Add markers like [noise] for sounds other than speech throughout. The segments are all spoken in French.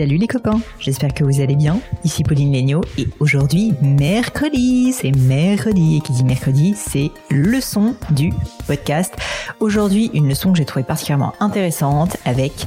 Salut les copains, j'espère que vous allez bien. Ici Pauline Legnaud et aujourd'hui mercredi, c'est mercredi et qui dit mercredi, c'est leçon du podcast. Aujourd'hui, une leçon que j'ai trouvée particulièrement intéressante avec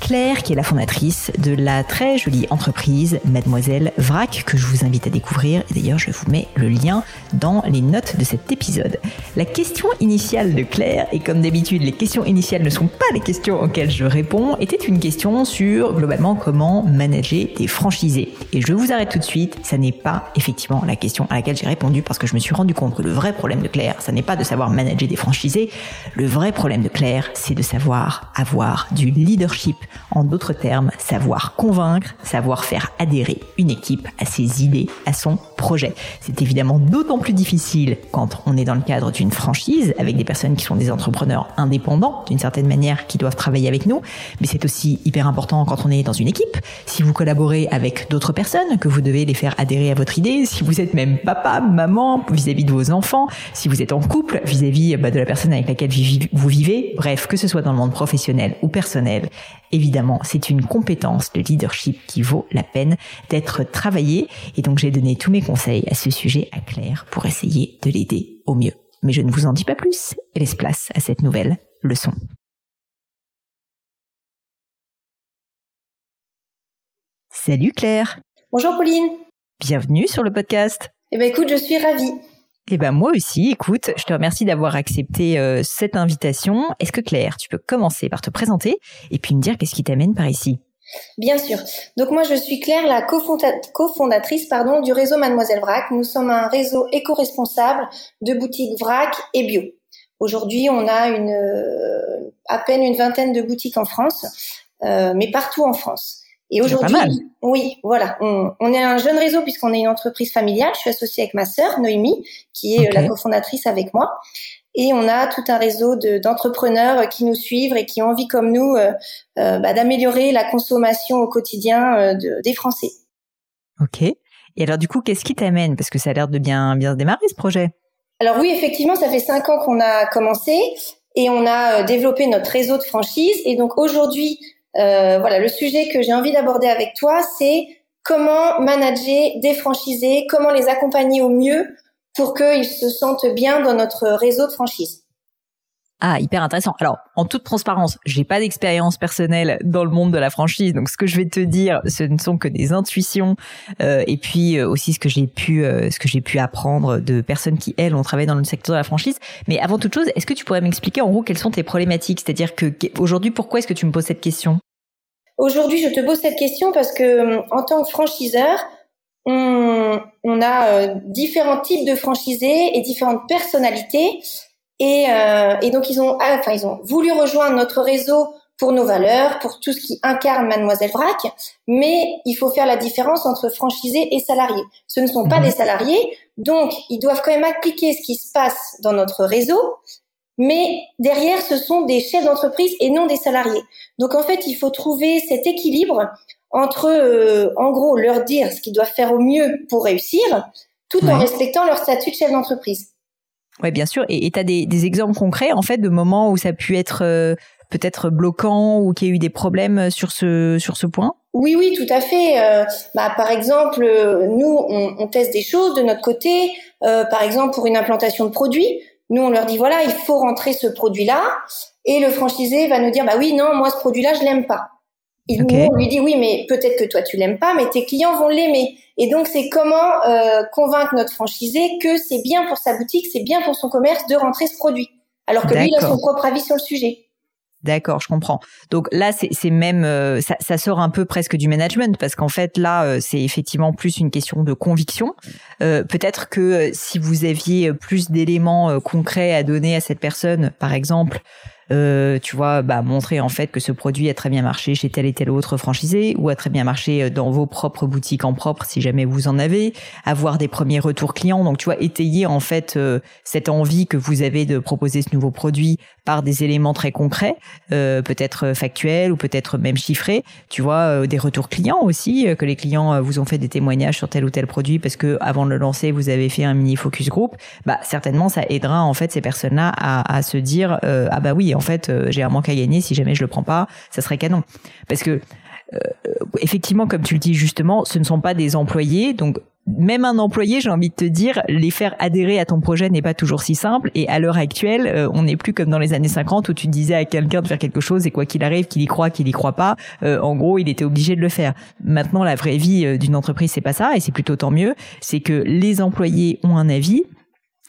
Claire, qui est la fondatrice de la très jolie entreprise Mademoiselle Vrac, que je vous invite à découvrir. Et d'ailleurs, je vous mets le lien dans les notes de cet épisode. La question initiale de Claire, et comme d'habitude, les questions initiales ne sont pas les questions auxquelles je réponds, était une question sur globalement comment manager des franchisés. Et je vous arrête tout de suite, ça n'est pas effectivement la question à laquelle j'ai répondu parce que je me suis rendu compte que le vrai problème de Claire, ça n'est pas de savoir manager des franchisés. Le vrai problème de Claire, c'est de savoir avoir du leadership en d'autres termes, savoir convaincre, savoir faire adhérer une équipe à ses idées, à son projet. C'est évidemment d'autant plus difficile quand on est dans le cadre d'une franchise avec des personnes qui sont des entrepreneurs indépendants d'une certaine manière qui doivent travailler avec nous, mais c'est aussi hyper important quand on est dans une équipe. Si vous collaborez avec d'autres personnes, que vous devez les faire adhérer à votre idée, si vous êtes même papa, maman vis-à-vis de vos enfants, si vous êtes en couple vis-à-vis bah, de la personne avec laquelle vous vivez, bref, que ce soit dans le monde professionnel ou personnel, Évidemment, c'est une compétence de leadership qui vaut la peine d'être travaillée. Et donc j'ai donné tous mes conseils à ce sujet à Claire pour essayer de l'aider au mieux. Mais je ne vous en dis pas plus et laisse place à cette nouvelle leçon. Salut Claire. Bonjour Pauline. Bienvenue sur le podcast. Eh ben écoute, je suis ravie. Eh ben moi aussi, écoute, je te remercie d'avoir accepté euh, cette invitation. Est-ce que Claire, tu peux commencer par te présenter et puis me dire qu'est-ce qui t'amène par ici? Bien sûr. Donc moi je suis Claire, la cofondatrice pardon du réseau Mademoiselle Vrac. Nous sommes un réseau éco-responsable de boutiques Vrac et bio. Aujourd'hui, on a une euh, à peine une vingtaine de boutiques en France, euh, mais partout en France. Et aujourd'hui, oui, voilà, on, est un jeune réseau puisqu'on est une entreprise familiale. Je suis associée avec ma sœur Noémie, qui est euh, la cofondatrice avec moi, et on a tout un réseau d'entrepreneurs qui nous suivent et qui ont envie, comme nous, euh, euh, bah, d'améliorer la consommation au quotidien des Français. Ok. Et alors du coup, qu'est-ce qui t'amène? Parce que ça a l'air de bien bien démarrer ce projet. Alors oui, effectivement, ça fait cinq ans qu'on a commencé et on a développé notre réseau de franchise. Et donc aujourd'hui, euh, voilà, le sujet que j'ai envie d'aborder avec toi, c'est comment manager des franchisés, comment les accompagner au mieux pour qu'ils se sentent bien dans notre réseau de franchise. Ah, hyper intéressant. Alors, en toute transparence, j'ai pas d'expérience personnelle dans le monde de la franchise, donc ce que je vais te dire, ce ne sont que des intuitions euh, et puis euh, aussi ce que j'ai pu, euh, ce que j'ai pu apprendre de personnes qui elles ont travaillé dans le secteur de la franchise. Mais avant toute chose, est-ce que tu pourrais m'expliquer en gros quelles sont tes problématiques? C'est-à-dire que aujourd'hui, pourquoi est-ce que tu me poses cette question? Aujourd'hui, je te pose cette question parce que en tant que franchiseur, on, on a différents types de franchisés et différentes personnalités et, euh, et, donc ils ont, ah, enfin ils ont voulu rejoindre notre réseau pour nos valeurs, pour tout ce qui incarne Mademoiselle Vrac, mais il faut faire la différence entre franchisés et salariés. Ce ne sont pas mhm. des salariés, donc ils doivent quand même appliquer ce qui se passe dans notre réseau, mais derrière ce sont des chefs d'entreprise et non des salariés. Donc en fait, il faut trouver cet équilibre entre, euh, en gros, leur dire ce qu'ils doivent faire au mieux pour réussir, tout en respectant leur statut de chef d'entreprise. Oui, bien sûr. Et tu as des, des, exemples concrets, en fait, de moments où ça a pu être euh, peut-être bloquant ou qu'il y a eu des problèmes sur ce, sur ce point? Oui, oui, tout à fait. bah, par exemple, nous, on, on, teste des choses de notre côté. par exemple, pour une implantation de produit, nous, on leur dit voilà, il faut rentrer ce produit-là, et le franchisé va nous dire bah oui, non, moi ce produit-là, je l'aime pas. Et nous, on lui dit oui, mais peut-être que toi tu l'aimes pas, mais tes clients vont l'aimer. Et donc c'est comment euh, convaincre notre franchisé que c'est bien pour sa boutique, c'est bien pour son commerce de rentrer ce produit, alors que lui il a son propre avis sur le sujet. D'accord, je comprends. Donc là, c'est même euh, ça, ça, sort un peu presque du management parce qu'en fait là, euh, c'est effectivement plus une question de conviction. Euh, Peut-être que si vous aviez plus d'éléments concrets à donner à cette personne, par exemple, euh, tu vois, bah, montrer en fait que ce produit a très bien marché chez tel et tel autre franchisé ou a très bien marché euh, dans vos propres boutiques en propre si jamais vous en avez, avoir des premiers retours clients. Donc, tu vois, étayer en fait euh, cette envie que vous avez de proposer ce nouveau produit par des éléments très concrets, euh, peut-être factuels ou peut-être même chiffrés. Tu vois, des retours clients aussi, que les clients vous ont fait des témoignages sur tel ou tel produit parce que avant de le lancer, vous avez fait un mini focus group. Bah, certainement, ça aidera en fait ces personnes-là à, à se dire ah bah oui en fait, euh, j'ai un manque à gagner. Si jamais je le prends pas, ça serait canon. Parce que euh, effectivement, comme tu le dis justement, ce ne sont pas des employés, donc même un employé, j'ai envie de te dire, les faire adhérer à ton projet n'est pas toujours si simple. Et à l'heure actuelle, euh, on n'est plus comme dans les années 50 où tu disais à quelqu'un de faire quelque chose et quoi qu'il arrive, qu'il y croit, qu'il y croit pas, en gros, il était obligé de le faire. Maintenant, la vraie vie d'une entreprise, c'est pas ça, et c'est plutôt tant mieux. C'est que les employés ont un avis,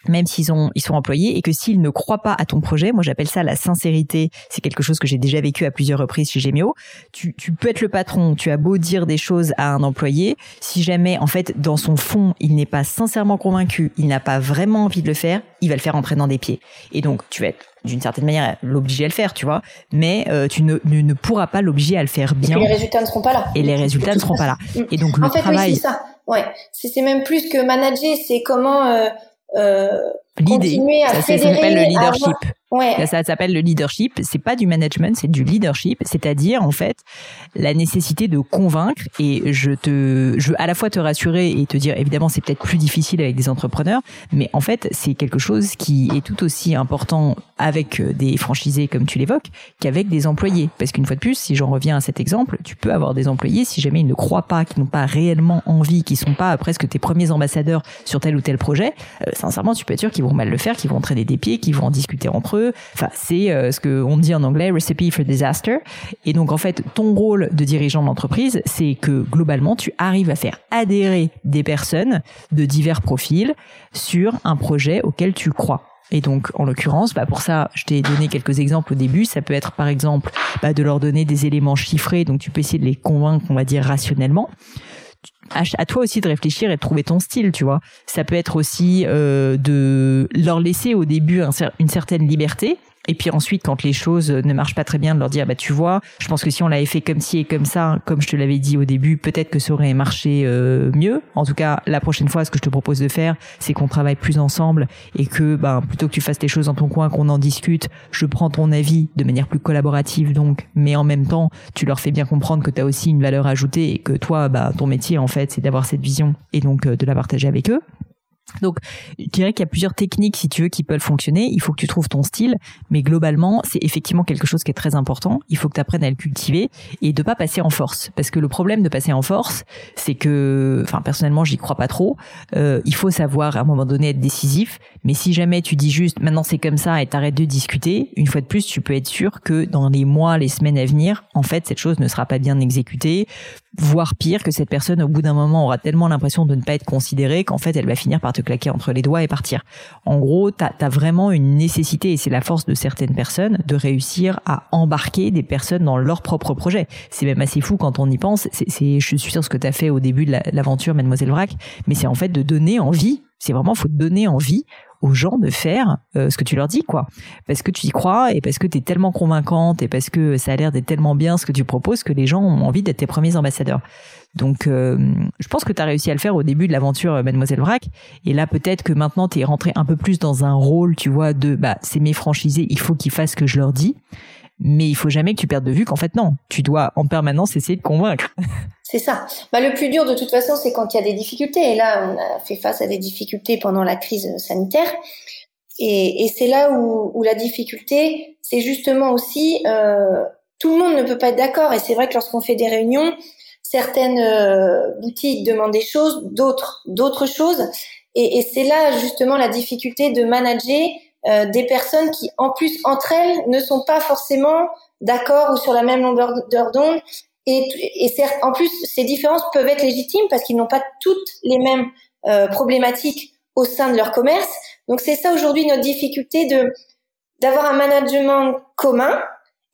même s'ils ont ils sont employés et que s'ils ne croient pas à ton projet, moi j'appelle ça la sincérité. C'est quelque chose que j'ai déjà vécu à plusieurs reprises chez Gemio. Tu, tu peux être le patron, tu as beau dire des choses à un employé, si jamais en fait dans son fond il n'est pas sincèrement convaincu, il n'a pas vraiment envie de le faire, il va le faire entrer dans des pieds. Et donc tu vas être d'une certaine manière l'obliger à le faire, tu vois, mais euh, tu ne, ne, pourras pas l'obliger à le faire bien. Et les résultats ne seront pas là. Et les résultats ne seront pas là. Et donc le en fait, travail. Oui, c'est ça. Ouais, c'est même plus que manager, c'est comment euh, euh, l'idée. Ça, ça s'appelle le leadership. Ouais. Ça, s'appelle le leadership. C'est pas du management, c'est du leadership. C'est-à-dire, en fait, la nécessité de convaincre. Et je te, je veux à la fois te rassurer et te dire, évidemment, c'est peut-être plus difficile avec des entrepreneurs, mais en fait, c'est quelque chose qui est tout aussi important avec euh, des franchisés, comme tu l'évoques, qu'avec des employés. Parce qu'une fois de plus, si j'en reviens à cet exemple, tu peux avoir des employés, si jamais ils ne croient pas, qui n'ont pas réellement envie, qui sont pas presque tes premiers ambassadeurs sur tel ou tel projet, euh, sincèrement, tu peux être sûr qu'ils vont mal le faire, qu'ils vont entraîner des pieds, qu'ils vont en discuter entre eux, Enfin, c'est euh, ce qu'on dit en anglais recipe for disaster. Et donc en fait, ton rôle de dirigeant d'entreprise, c'est que globalement, tu arrives à faire adhérer des personnes de divers profils sur un projet auquel tu crois. Et donc, en l'occurrence, bah pour ça, je t'ai donné quelques exemples au début. Ça peut être, par exemple, bah de leur donner des éléments chiffrés, donc tu peux essayer de les convaincre, on va dire, rationnellement à, toi aussi de réfléchir et de trouver ton style, tu vois. Ça peut être aussi euh, de leur laisser au début une certaine liberté et puis ensuite, quand les choses ne marchent pas très bien, de leur dire, bah tu vois, je pense que si on l'avait fait comme ci et comme ça, comme je te l'avais dit au début, peut-être que ça aurait marché euh, mieux. En tout cas, la prochaine fois, ce que je te propose de faire, c'est qu'on travaille plus ensemble et que, ben, plutôt que tu fasses les choses dans ton coin, qu'on en discute, je prends ton avis de manière plus collaborative, donc, mais en même temps, tu leur fais bien comprendre que tu as aussi une valeur ajoutée et que toi, bah, ton métier, en fait, c'est d'avoir cette vision et donc euh, de la partager avec eux. Donc, je dirais qu'il y a plusieurs techniques, si tu veux, qui peuvent fonctionner. Il faut que tu trouves ton style, mais globalement, c'est effectivement quelque chose qui est très important. Il faut que tu apprennes à le cultiver et de pas passer en force. Parce que le problème de passer en force, c'est que, enfin, personnellement, j'y crois pas trop. Euh, il faut savoir à un moment donné être décisif. Mais si jamais tu dis juste, maintenant c'est comme ça et t'arrêtes de discuter, une fois de plus, tu peux être sûr que dans les mois, les semaines à venir, en fait, cette chose ne sera pas bien exécutée voire pire que cette personne au bout d'un moment aura tellement l'impression de ne pas être considérée qu'en fait elle va finir par te claquer entre les doigts et partir. En gros, tu as, vraiment une nécessité et c'est la force de certaines personnes de réussir à embarquer des personnes dans leur propre projet. C'est même assez fou quand on y pense. C'est, je suis sûr ce que tu as fait au début de l'aventure Mademoiselle Vrac, mais c'est en fait de donner envie c'est vraiment faut donner envie aux gens de faire euh, ce que tu leur dis, quoi. Parce que tu y crois et parce que tu es tellement convaincante et parce que ça a l'air d'être tellement bien ce que tu proposes que les gens ont envie d'être tes premiers ambassadeurs. Donc, euh, je pense que tu as réussi à le faire au début de l'aventure euh, Mademoiselle Vrac. Et là, peut-être que maintenant, tu es rentré un peu plus dans un rôle, tu vois, de, bah, c'est mes franchisés, il faut qu'ils fassent ce que je leur dis. Mais il faut jamais que tu perdes de vue qu'en fait, non. Tu dois en permanence essayer de convaincre. [laughs] C'est ça. Bah, le plus dur de toute façon, c'est quand il y a des difficultés. Et là, on a fait face à des difficultés pendant la crise sanitaire. Et, c'est là où, la difficulté, c'est justement aussi, euh, tout le monde ne peut pas être d'accord. Et c'est vrai que lorsqu'on fait des réunions, certaines boutiques demandent des choses, d'autres d'autres choses. Et c'est là justement la difficulté de manager des personnes qui, en plus, entre elles, ne sont pas forcément d'accord ou sur la même longueur d'onde. Et, et certes, en plus, ces différences peuvent être légitimes parce qu'ils n'ont pas toutes les mêmes euh, problématiques au sein de leur commerce. Donc c'est ça aujourd'hui notre difficulté de d'avoir un management commun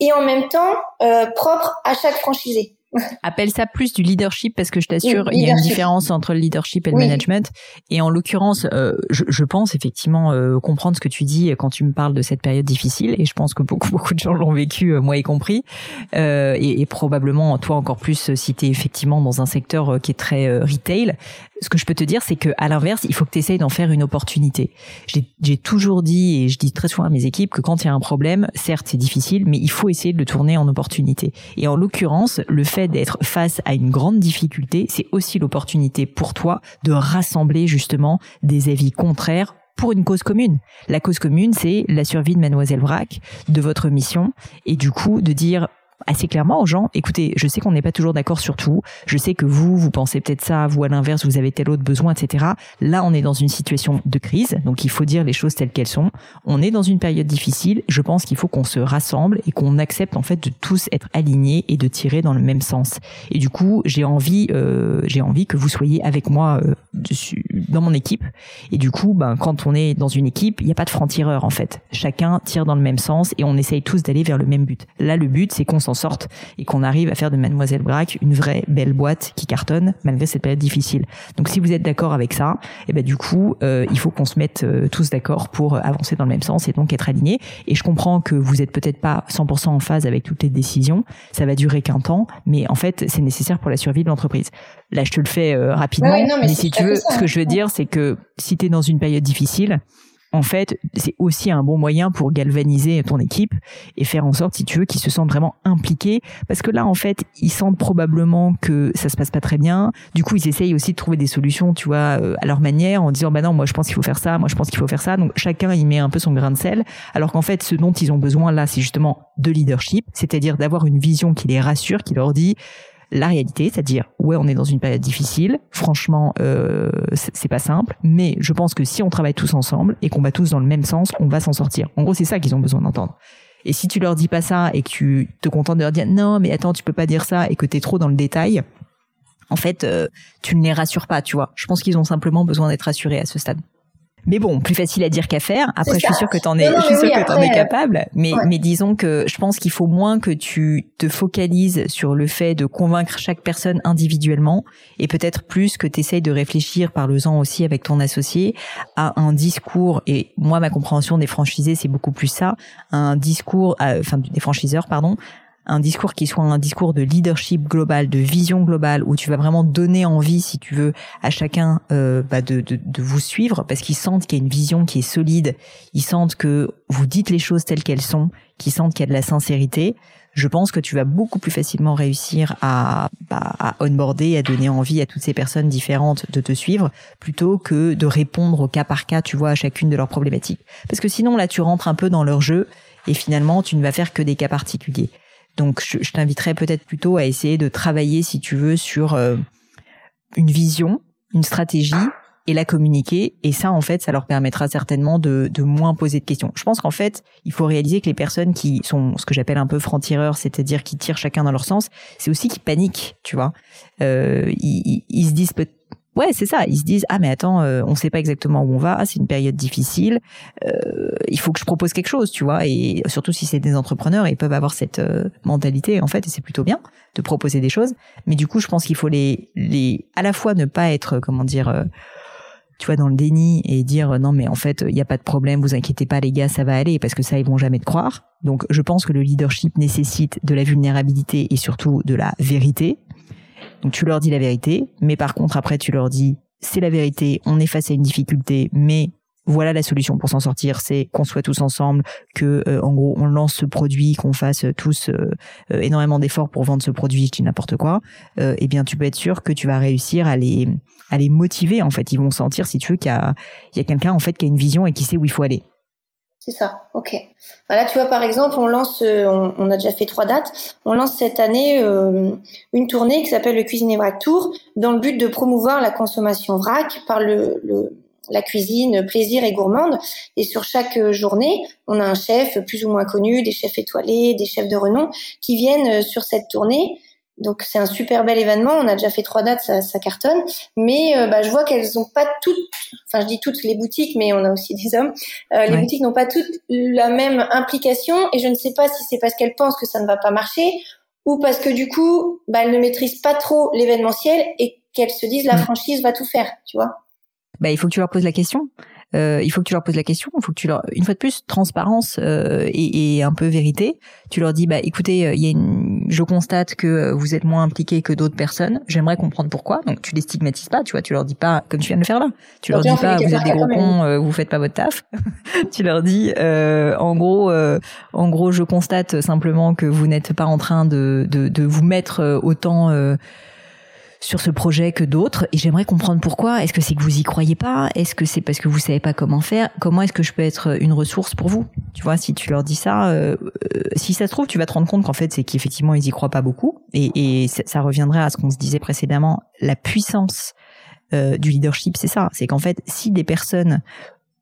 et en même temps euh, propre à chaque franchisé. Appelle ça plus du leadership parce que je t'assure, il y a une différence entre le leadership et le management. Et en l'occurrence, euh, je, je, pense effectivement euh, comprendre ce que tu dis quand tu me parles de cette période difficile. Et je pense que beaucoup [laughs] beaucoup de gens l'ont vécu, euh, moi y compris. Et, et, probablement toi encore plus si tu es effectivement dans un secteur qui est très retail ce que je peux te dire, c'est que à l'inverse, il faut que tu essayes d'en faire une opportunité. J'ai toujours dit et je dis très souvent à mes équipes que quand il y a un problème, certes c'est difficile, mais il faut essayer de le tourner en opportunité. Et en l'occurrence, le fait d'être face à une grande difficulté, c'est aussi l'opportunité pour toi de rassembler justement des avis contraires pour une cause commune. La cause commune, c'est la survie de Mademoiselle Vrac, de votre mission, et du coup de dire assez clairement aux gens, écoutez, je sais qu'on n'est pas toujours d'accord sur tout, je sais que vous, vous pensez peut-être ça, vous à l'inverse, vous avez tel autre besoin, etc. Là, on est dans une situation de crise, donc il faut dire les choses telles qu'elles sont. On est dans une période difficile, je pense qu'il faut qu'on se rassemble et qu'on accepte en fait de tous être alignés et de tirer dans le même sens. Et du coup, j'ai envie, euh, j'ai envie que vous soyez avec moi euh, dans mon équipe. Et du coup, ben, quand on est dans une équipe, il n'y a pas de franc-tireur en fait. Chacun tire dans le même sens et on essaye tous d'aller vers le même but. Là, le but, c'est qu'on s'en sorte et qu'on arrive à faire de Mademoiselle Braque une vraie belle boîte qui cartonne malgré cette période difficile. Donc si vous êtes d'accord avec ça, et eh ben du coup, euh, il faut qu'on se mette euh, tous d'accord pour avancer dans le même sens et donc être alignés. Et je comprends que vous êtes peut-être pas 100% en phase avec toutes les décisions, ça va durer qu'un temps, mais en fait, c'est nécessaire pour la survie de l'entreprise. Là, je te le fais euh, rapidement, mais, si tu veux, ce que je veux dire, c'est que si tu es dans une période difficile, en fait, c'est aussi un bon moyen pour galvaniser ton équipe et faire en sorte, si tu veux, qu'ils se sentent vraiment impliqués. Parce que là, en fait, ils sentent probablement que ça se passe pas très bien. Du coup, ils essayent aussi de trouver des solutions, tu vois, euh, à leur manière, en disant, bah non, moi, je pense qu'il faut faire ça, moi, je pense qu'il faut faire ça. Donc, chacun, il met un peu son grain de sel. Alors qu'en fait, ce dont ils ont besoin là, c'est justement de leadership, c'est-à-dire d'avoir une vision qui les rassure, qui leur dit, la réalité, c'est-à-dire ouais, on est dans une période difficile. Franchement, euh, c'est pas simple, mais je pense que si on travaille tous ensemble et qu'on va tous dans le même sens, on va s'en sortir. En gros, c'est ça qu'ils ont besoin d'entendre. Et si tu leur dis pas ça et que tu te contentes de leur dire non, mais attends, tu peux pas dire ça et que tu es trop dans le détail, en fait, euh, tu ne les rassures pas, tu vois. Je pense qu'ils ont simplement besoin d'être rassurés à ce stade. Mais bon, plus facile à dire qu'à faire. Après, je suis sûre que t'en es, je suis sûre que t'en es capable. Mais, mais disons que je pense qu'il faut moins que tu te focalises sur le fait de convaincre chaque personne individuellement et peut-être plus que tu essayes de réfléchir, par le temps aussi avec ton associé, à un discours. Et moi, ma compréhension des franchisés, c'est beaucoup plus ça. Un discours, enfin, des franchiseurs, pardon, un discours qui soit un discours de leadership global, de vision globale, où tu vas vraiment donner envie, si tu veux, à chacun euh, bah de, de, de, vous suivre, parce qu'ils sentent qu'il y a une vision qui est solide, ils sentent que vous dites les choses telles qu'elles sont, qu'ils sentent qu'il y a de la sincérité. Je pense que tu vas beaucoup plus facilement réussir à, bah, à onboarder, à donner envie à toutes ces personnes différentes de te suivre, plutôt que de répondre au cas par cas, tu vois, à chacune de leurs problématiques. Parce que sinon, là, tu rentres un peu dans leur jeu et finalement, tu ne vas faire que des cas particuliers. Donc je, je t'inviterais peut-être plutôt à essayer de travailler, si tu veux, sur euh, une vision, une stratégie et la communiquer. Et ça, en fait, ça leur permettra certainement de, moins poser de questions. Je pense qu'en fait, il faut réaliser que les personnes qui sont ce que j'appelle un peu francs-tireurs, c'est-à-dire qui tirent chacun dans leur sens, c'est aussi qui paniquent, tu vois. Euh, ils, ils, se disent peut-être Ouais, c'est ça. Ils se disent ah mais attends, euh, on sait pas exactement où on va. c'est une période difficile. Euh, il faut que je propose quelque chose, tu vois. Et surtout si c'est des entrepreneurs, ils peuvent avoir cette euh, mentalité en fait, et c'est plutôt bien de proposer des choses. Mais du coup, je pense qu'il faut les les à la fois ne pas être comment dire euh, tu vois, dans le déni et dire non mais en fait il n'y a pas de problème, vous inquiétez pas les gars, ça va aller parce que ça ils vont jamais te croire. Donc je pense que le leadership nécessite de la vulnérabilité et surtout de la vérité. Donc tu leur dis la vérité, mais par contre après tu leur dis c'est la vérité, on est face à une difficulté, mais voilà la solution pour s'en sortir, c'est qu'on soit tous ensemble, que euh, en gros on lance ce produit, qu'on fasse tous euh, euh, énormément d'efforts pour vendre ce produit, je dis n'importe quoi. eh bien tu peux être sûr que tu vas réussir à les à les motiver en fait. Ils vont sentir si tu veux qu'il y a a quelqu'un en fait qui a une vision et qui sait où il faut aller. C'est ça, ok. Voilà, tu vois, par exemple, on lance, euh, on, a déjà fait trois dates, on lance cette année euh, une tournée qui s'appelle le Cuisine Vrac Tour, dans le but de promouvoir la consommation vrac par le, le, la cuisine plaisir et gourmande. Et sur chaque journée, on a un chef plus ou moins connu, des chefs étoilés, des chefs de renom, qui viennent sur cette tournée donc c'est un super bel événement. On a déjà fait trois dates, ça, ça cartonne. Mais euh, bah, je vois qu'elles n'ont pas toutes, enfin je dis toutes les boutiques, mais on a aussi des hommes. Euh, les boutiques n'ont pas toutes la même implication et je ne sais pas si c'est parce qu'elles pensent que ça ne va pas marcher ou parce que du coup, bah, elles ne maîtrisent pas trop l'événementiel et qu'elles se disent la franchise va tout faire, tu vois. Bah, il faut que tu leur poses la question. Euh, il faut que tu leur poses la question, il faut que tu leur, une fois de plus, transparence euh, et, et, un peu vérité. Tu leur dis, bah écoutez, euh, il y a une, je constate que vous êtes moins impliqués que d'autres personnes. J'aimerais comprendre pourquoi. Donc tu les stigmatises pas, tu vois. Tu leur dis pas comme tu viens de le faire là. Tu leur dis pas, vous êtes des gros cons, euh, vous faites pas votre taf. [laughs] tu leur dis, euh, en gros, en gros, je constate simplement que vous n'êtes pas en train de, de, de vous mettre autant sur ce projet que d'autres et j'aimerais comprendre pourquoi. Est-ce que c'est que vous y croyez pas? Est-ce que c'est parce que vous savez pas comment faire? Comment est-ce que je peux être une ressource pour vous? Tu vois, si tu leur dis ça, euh, euh, si ça se trouve, tu vas te rendre compte qu'en fait, c'est qu'effectivement, ils y croient pas beaucoup. Et, ça reviendrait à ce qu'on se disait précédemment, la puissance euh, du leadership, c'est ça. C'est qu'en fait, si des personnes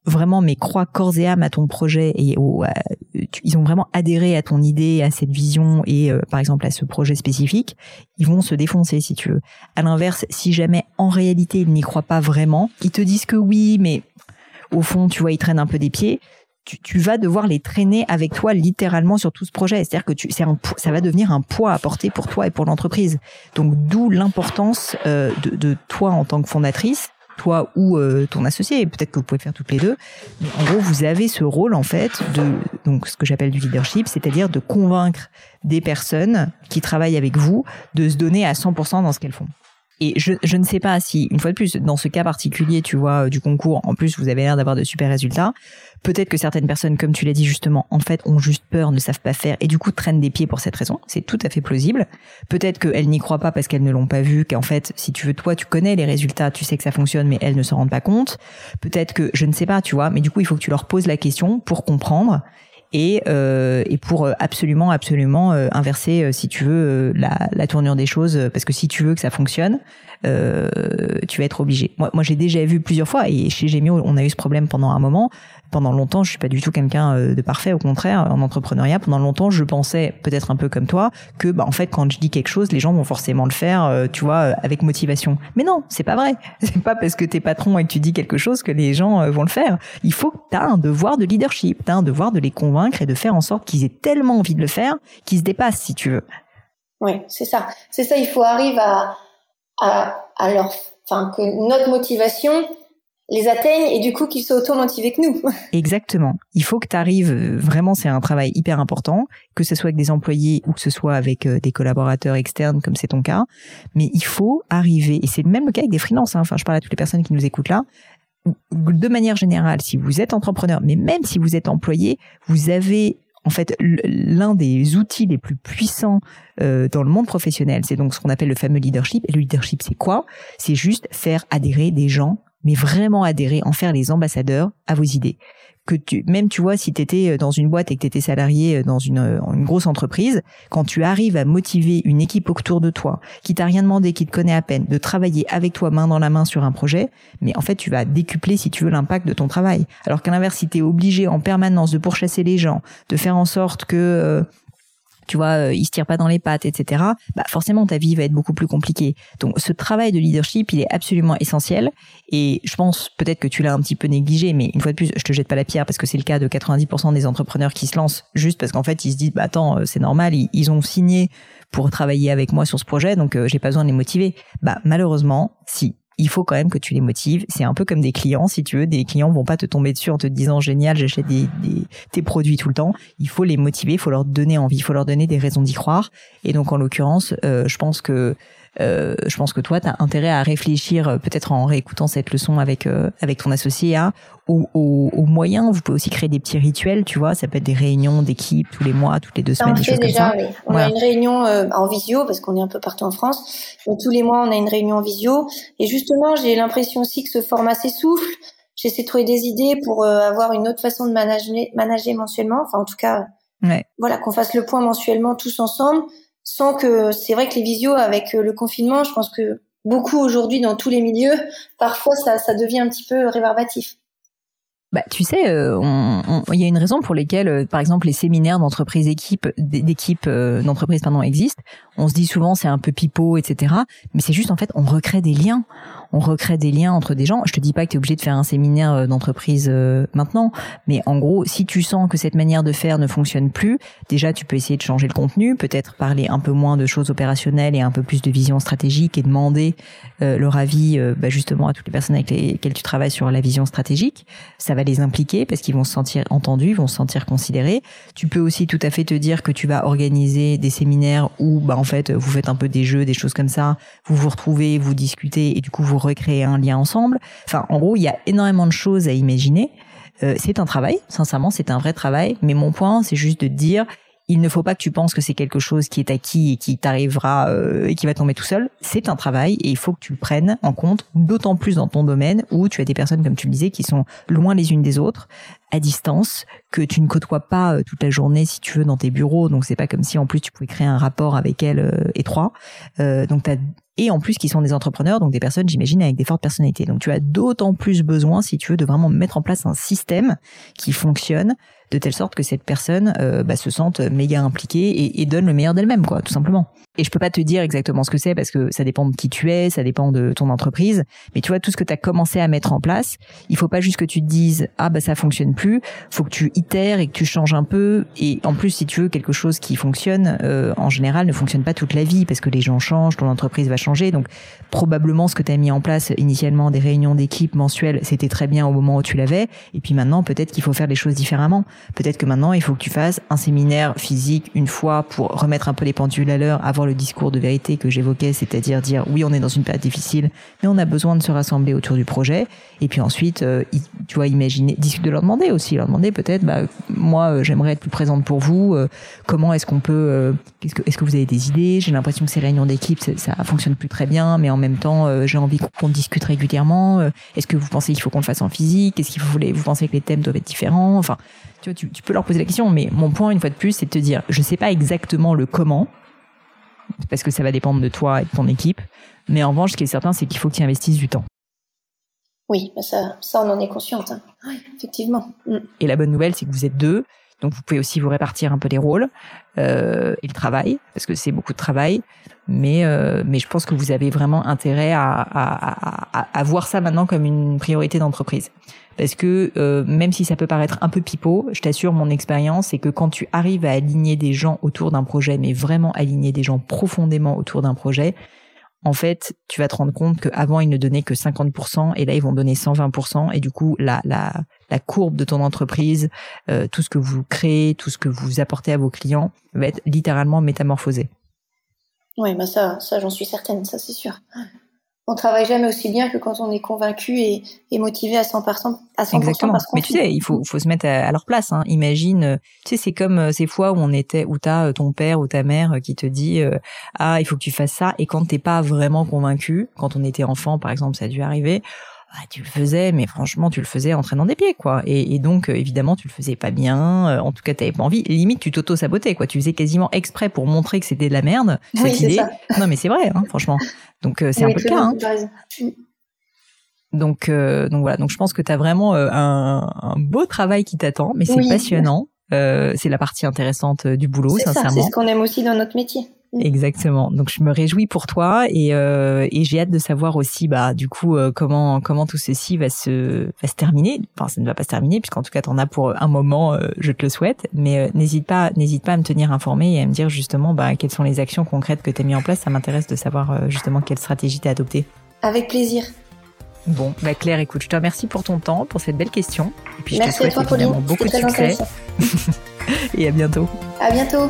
vraiment mais croient corps et âme à ton projet et au, ils ont vraiment adhéré à ton idée, à cette vision et euh, par exemple à ce projet spécifique, ils vont se défoncer si tu veux. À l'inverse, si jamais en réalité ils n'y croient pas vraiment, ils te disent que oui, mais au fond, tu vois, ils traînent un peu des pieds. Tu, tu vas devoir les traîner avec toi littéralement sur tout ce projet. C'est-à-dire que tu, un, ça va devenir un poids à porter pour toi et pour l'entreprise. Donc d'où l'importance euh, de, de toi en tant que fondatrice toi ou euh, ton associé, peut-être que vous pouvez faire toutes les deux. Mais en gros, vous avez ce rôle en fait de donc ce que j'appelle du leadership, c'est-à-dire de convaincre des personnes qui travaillent avec vous de se donner à 100% dans ce qu'elles font. Et je, je ne sais pas si, une fois de plus, dans ce cas particulier, tu vois, du concours, en plus, vous avez l'air d'avoir de super résultats. Peut-être que certaines personnes, comme tu l'as dit justement, en fait, ont juste peur, ne savent pas faire et du coup traînent des pieds pour cette raison. C'est tout à fait plausible. Peut-être qu'elles n'y croient pas parce qu'elles ne l'ont pas vu, qu'en fait, si tu veux, toi, tu connais les résultats, tu sais que ça fonctionne, mais elles ne se rendent pas compte. Peut-être que, je ne sais pas, tu vois, mais du coup, il faut que tu leur poses la question pour comprendre et, euh, pour euh, absolument absolument euh, inverser euh, si tu veux la, tournure des choses parce que si tu veux que ça fonctionne euh, tu vas être obligé. Moi, moi j'ai déjà vu plusieurs fois et chez Gemio on a eu ce problème pendant un moment pendant longtemps, je suis pas du tout quelqu'un euh, de parfait. Au contraire, en entrepreneuriat, pendant longtemps, je pensais peut-être un peu comme toi que, bah, en fait, quand je dis quelque chose, les gens vont forcément le faire, euh, tu vois, euh, avec motivation. Mais non, c'est pas vrai. [laughs] C'est pas parce que t'es patron et que tu dis quelque chose que les gens vont le faire. Il faut que t'as un devoir de leadership, t'as un devoir de les convaincre et de faire en sorte qu'ils aient tellement envie de le faire qu'ils se dépassent, si tu veux. Oui, c'est ça. C'est ça. Il faut arriver à, à, à leur, enfin, que notre motivation les atteignent et du coup qu'ils soient autant motivés que nous. [laughs] Exactement. Il faut que tu arrives, euh, vraiment c'est un travail hyper important, que ce soit avec des employés ou que ce soit avec euh, des collaborateurs externes comme c'est ton cas, mais il faut arriver, et c'est le même cas avec des freelances, hein. enfin je parle à toutes les personnes qui nous écoutent là, de manière générale, si vous êtes entrepreneur, mais même si vous êtes employé, vous avez en fait l'un des outils les plus puissants euh, dans le monde professionnel. C'est donc ce qu'on appelle le fameux leadership. Et le leadership, c'est quoi? C'est juste faire adhérer des gens mais vraiment adhérer, en faire les ambassadeurs à vos idées. Que tu, même tu vois, si tu étais euh, dans une boîte et que tu étais salarié euh, dans une, euh, une, grosse entreprise, quand tu arrives à motiver une équipe autour de toi, qui t'a rien demandé, qui te connaît à peine, de travailler avec toi main dans la main sur un projet, mais en fait tu vas décupler si tu veux l'impact de ton travail. Alors qu'à l'inverse, si tu obligé en permanence de pourchasser les gens, de faire en sorte que tu vois, euh, il se tire pas dans les pattes, etc. Bah forcément ta vie va être beaucoup plus compliquée. Donc ce travail de leadership, il est absolument essentiel. Et je pense peut-être que tu l'as un petit peu négligé, mais une fois de plus, je te jette pas la pierre parce que c'est le cas de 90% des entrepreneurs qui se lancent juste parce qu'en fait ils se disent bah attends euh, c'est normal, ils, ont signé pour travailler avec moi sur ce projet, donc euh, j'ai pas besoin de les motiver. Bah malheureusement, si il faut quand même que tu les motives. C'est un peu comme des clients, si tu veux. Des clients vont pas te tomber dessus en te disant génial, j'achète des, tes produits tout le temps. Il faut les motiver, il faut leur donner envie, il faut leur donner des raisons d'y croire. Et donc en l'occurrence, euh, je pense que euh, je pense que toi, tu as intérêt à réfléchir, euh, peut-être en réécoutant cette leçon avec euh, avec ton associé, à aux, aux, moyens. Vous pouvez aussi créer des petits rituels, tu vois. Ça peut être des réunions d'équipe tous les mois, toutes les deux semaines, des choses déjà, comme ça. Oui. On a une réunion en visio parce qu'on est un peu partout en France. Donc, tous les mois, on a une réunion en visio. Et justement, j'ai l'impression aussi que ce format s'essouffle. j'essaie de trouver des idées pour avoir une autre façon de manager, manager mensuellement. Enfin, en tout cas, voilà, qu'on fasse le point mensuellement tous ensemble, sans que c'est vrai que les visios avec le confinement, je pense que beaucoup aujourd'hui dans tous les milieux, parfois ça, ça devient un petit peu rébarbatif. Bah, tu sais, euh, il y a une raison pour lesquelles, euh, par exemple, les séminaires d'entreprise équipe, d'équipe euh, d'entreprise pardon existent. On se dit souvent c'est un peu pipeau, etc. Mais c'est juste en fait, on recrée des liens on recrée des liens entre des gens. Je te dis pas que tu es obligé de faire un séminaire euh, d'entreprise euh, maintenant, mais en gros, si tu sens que cette manière de faire ne fonctionne plus, déjà tu peux essayer de changer le contenu, peut-être parler un peu moins de choses opérationnelles et un peu plus de vision stratégique et demander euh, leur avis bah, justement à toutes les personnes avec lesquelles tu travailles sur la vision stratégique. Ça va les impliquer parce qu'ils vont se sentir entendus, ils vont se sentir considérés. Tu peux aussi tout à fait te dire que tu vas organiser des séminaires où bah en fait vous faites un peu des jeux, des choses comme ça, vous vous retrouvez, vous discutez et du coup vous recréer un lien ensemble. Enfin, en gros, il y a énormément de choses à imaginer. Euh, c'est un travail, sincèrement, c'est un vrai travail. Mais mon point, c'est juste de dire, il ne faut pas que tu penses que c'est quelque chose qui est acquis et qui t'arrivera euh, et qui va tomber tout seul. C'est un travail et il faut que tu le prennes en compte, d'autant plus dans ton domaine où tu as des personnes, comme tu le disais, qui sont loin les unes des autres, à distance, que tu ne côtoies pas euh, toute la journée si tu veux dans tes bureaux. Donc c'est pas comme si en plus tu pouvais créer un rapport avec elles étroit. donc as et en plus qui sont des entrepreneurs, donc des personnes, j'imagine, avec des fortes personnalités. Donc tu as d'autant plus besoin, si tu veux, de vraiment mettre en place un système qui fonctionne de telle sorte que cette personne euh, bah, se sente méga impliquée et, et donne le meilleur d'elle-même, quoi, tout simplement. Et je peux pas te dire exactement ce que c'est parce que ça dépend de qui tu es, ça dépend de ton entreprise. Mais tu vois, tout ce que tu as commencé à mettre en place, il faut pas juste que tu te dises ah bah ça fonctionne plus. Faut que tu itères et que tu changes un peu. Et en plus, si tu veux quelque chose qui fonctionne, euh, en général, ne fonctionne pas toute la vie parce que les gens changent, ton entreprise va changer. Donc probablement ce que tu as mis en place initialement, des réunions d'équipe mensuelles, c'était très bien au moment où tu l'avais. Et puis maintenant, peut-être qu'il faut faire les choses différemment. Peut-être que maintenant, il faut que tu fasses un séminaire physique une fois pour remettre un peu les pendules à l'heure, avoir le discours de vérité que j'évoquais, c'est-à-dire dire oui, on est dans une période difficile, mais on a besoin de se rassembler autour du projet. Et puis ensuite, euh, tu vois, imaginer, de leur demander aussi, leur demander peut-être, bah, moi, euh, j'aimerais être plus présente pour vous. Euh, comment est-ce qu'on peut, que, est-ce que vous avez des idées? J'ai l'impression que ces réunions d'équipe, ça, fonctionne plus très bien, mais en même temps, j'ai envie qu'on discute régulièrement. est-ce que vous pensez qu'il faut qu'on le fasse en physique? Est-ce qu'il faut, vous pensez que les thèmes doivent être différents? Enfin, tu, vois, tu peux leur poser la question, mais mon point, une fois de plus, c'est de te dire, je sais pas exactement le comment, parce que ça va dépendre de toi et de ton équipe. Mais en revanche, ce qui est certain, c'est qu'il faut que tu investisses du temps. Oui, bah ça, ça on en est consciente. Hein. Oui, effectivement. Mm. Et la bonne nouvelle, c'est que vous êtes deux, donc vous pouvez aussi vous répartir un peu les rôles euh, et le travail, parce que c'est beaucoup de travail. Mais euh, mais je pense que vous avez vraiment intérêt à, à, à, à voir ça maintenant comme une priorité d'entreprise parce que euh, même si ça peut paraître un peu pipeau, je t'assure mon expérience c'est que quand tu arrives à aligner des gens autour d'un projet, mais vraiment aligner des gens profondément autour d'un projet, en fait, tu vas te rendre compte qu'avant, ils ne donnaient que 50% et là, ils vont donner 120%. Et du coup, la, la, la courbe de ton entreprise, euh, tout ce que vous créez, tout ce que vous apportez à vos clients va être littéralement métamorphosé. Oui, bah ça, ça j'en suis certaine, ça c'est sûr on travaille jamais aussi bien que quand on est convaincu et, motivé à 100%. À 100% Exactement. Mais tu sais, il faut, faut se mettre à, leur place. Hein. Imagine, euh, tu sais, c'est comme euh, ces fois où on était, où t'as euh, ton père ou ta mère qui te dit ah il faut que tu fasses ça et quand t'es pas vraiment convaincu, quand on était enfant par exemple, ça a dû arriver ah, tu le faisais, mais franchement, tu le faisais en traînant des pieds, quoi. Et, donc, euh, évidemment, tu le faisais pas bien. Euh, en tout cas, t'avais pas envie. Limite, tu t'auto-sabotais, quoi. Tu faisais quasiment exprès pour montrer que c'était de la merde. Cette idée. Non, mais c'est vrai, hein, franchement. Donc, euh, c'est un peu le cas. Hein. Donc, donc voilà. Donc, je pense que tu as vraiment un, un, beau travail qui t'attend, mais c'est passionnant. c'est la partie intéressante du boulot, sincèrement. C'est ce qu'on aime aussi dans notre métier. Mm. Exactement. Donc je me réjouis pour toi et, euh, et j'ai hâte de savoir aussi bah du coup euh, comment comment tout ceci va se va se terminer. Enfin ça ne va pas se terminer puisqu'en tout cas tu en as pour un moment, euh, je te le souhaite. Mais euh, n'hésite pas n'hésite pas à me tenir informé et à me dire justement bah quelles sont les actions concrètes que tu as mis en place. Ça m'intéresse de savoir justement quelle stratégie tu as adoptée. Avec plaisir. Bon, bah Claire, écoute, je te remercie pour ton temps, pour cette belle question. Et puis je te souhaite évidemment beaucoup de succès. [laughs] et à bientôt. À bientôt.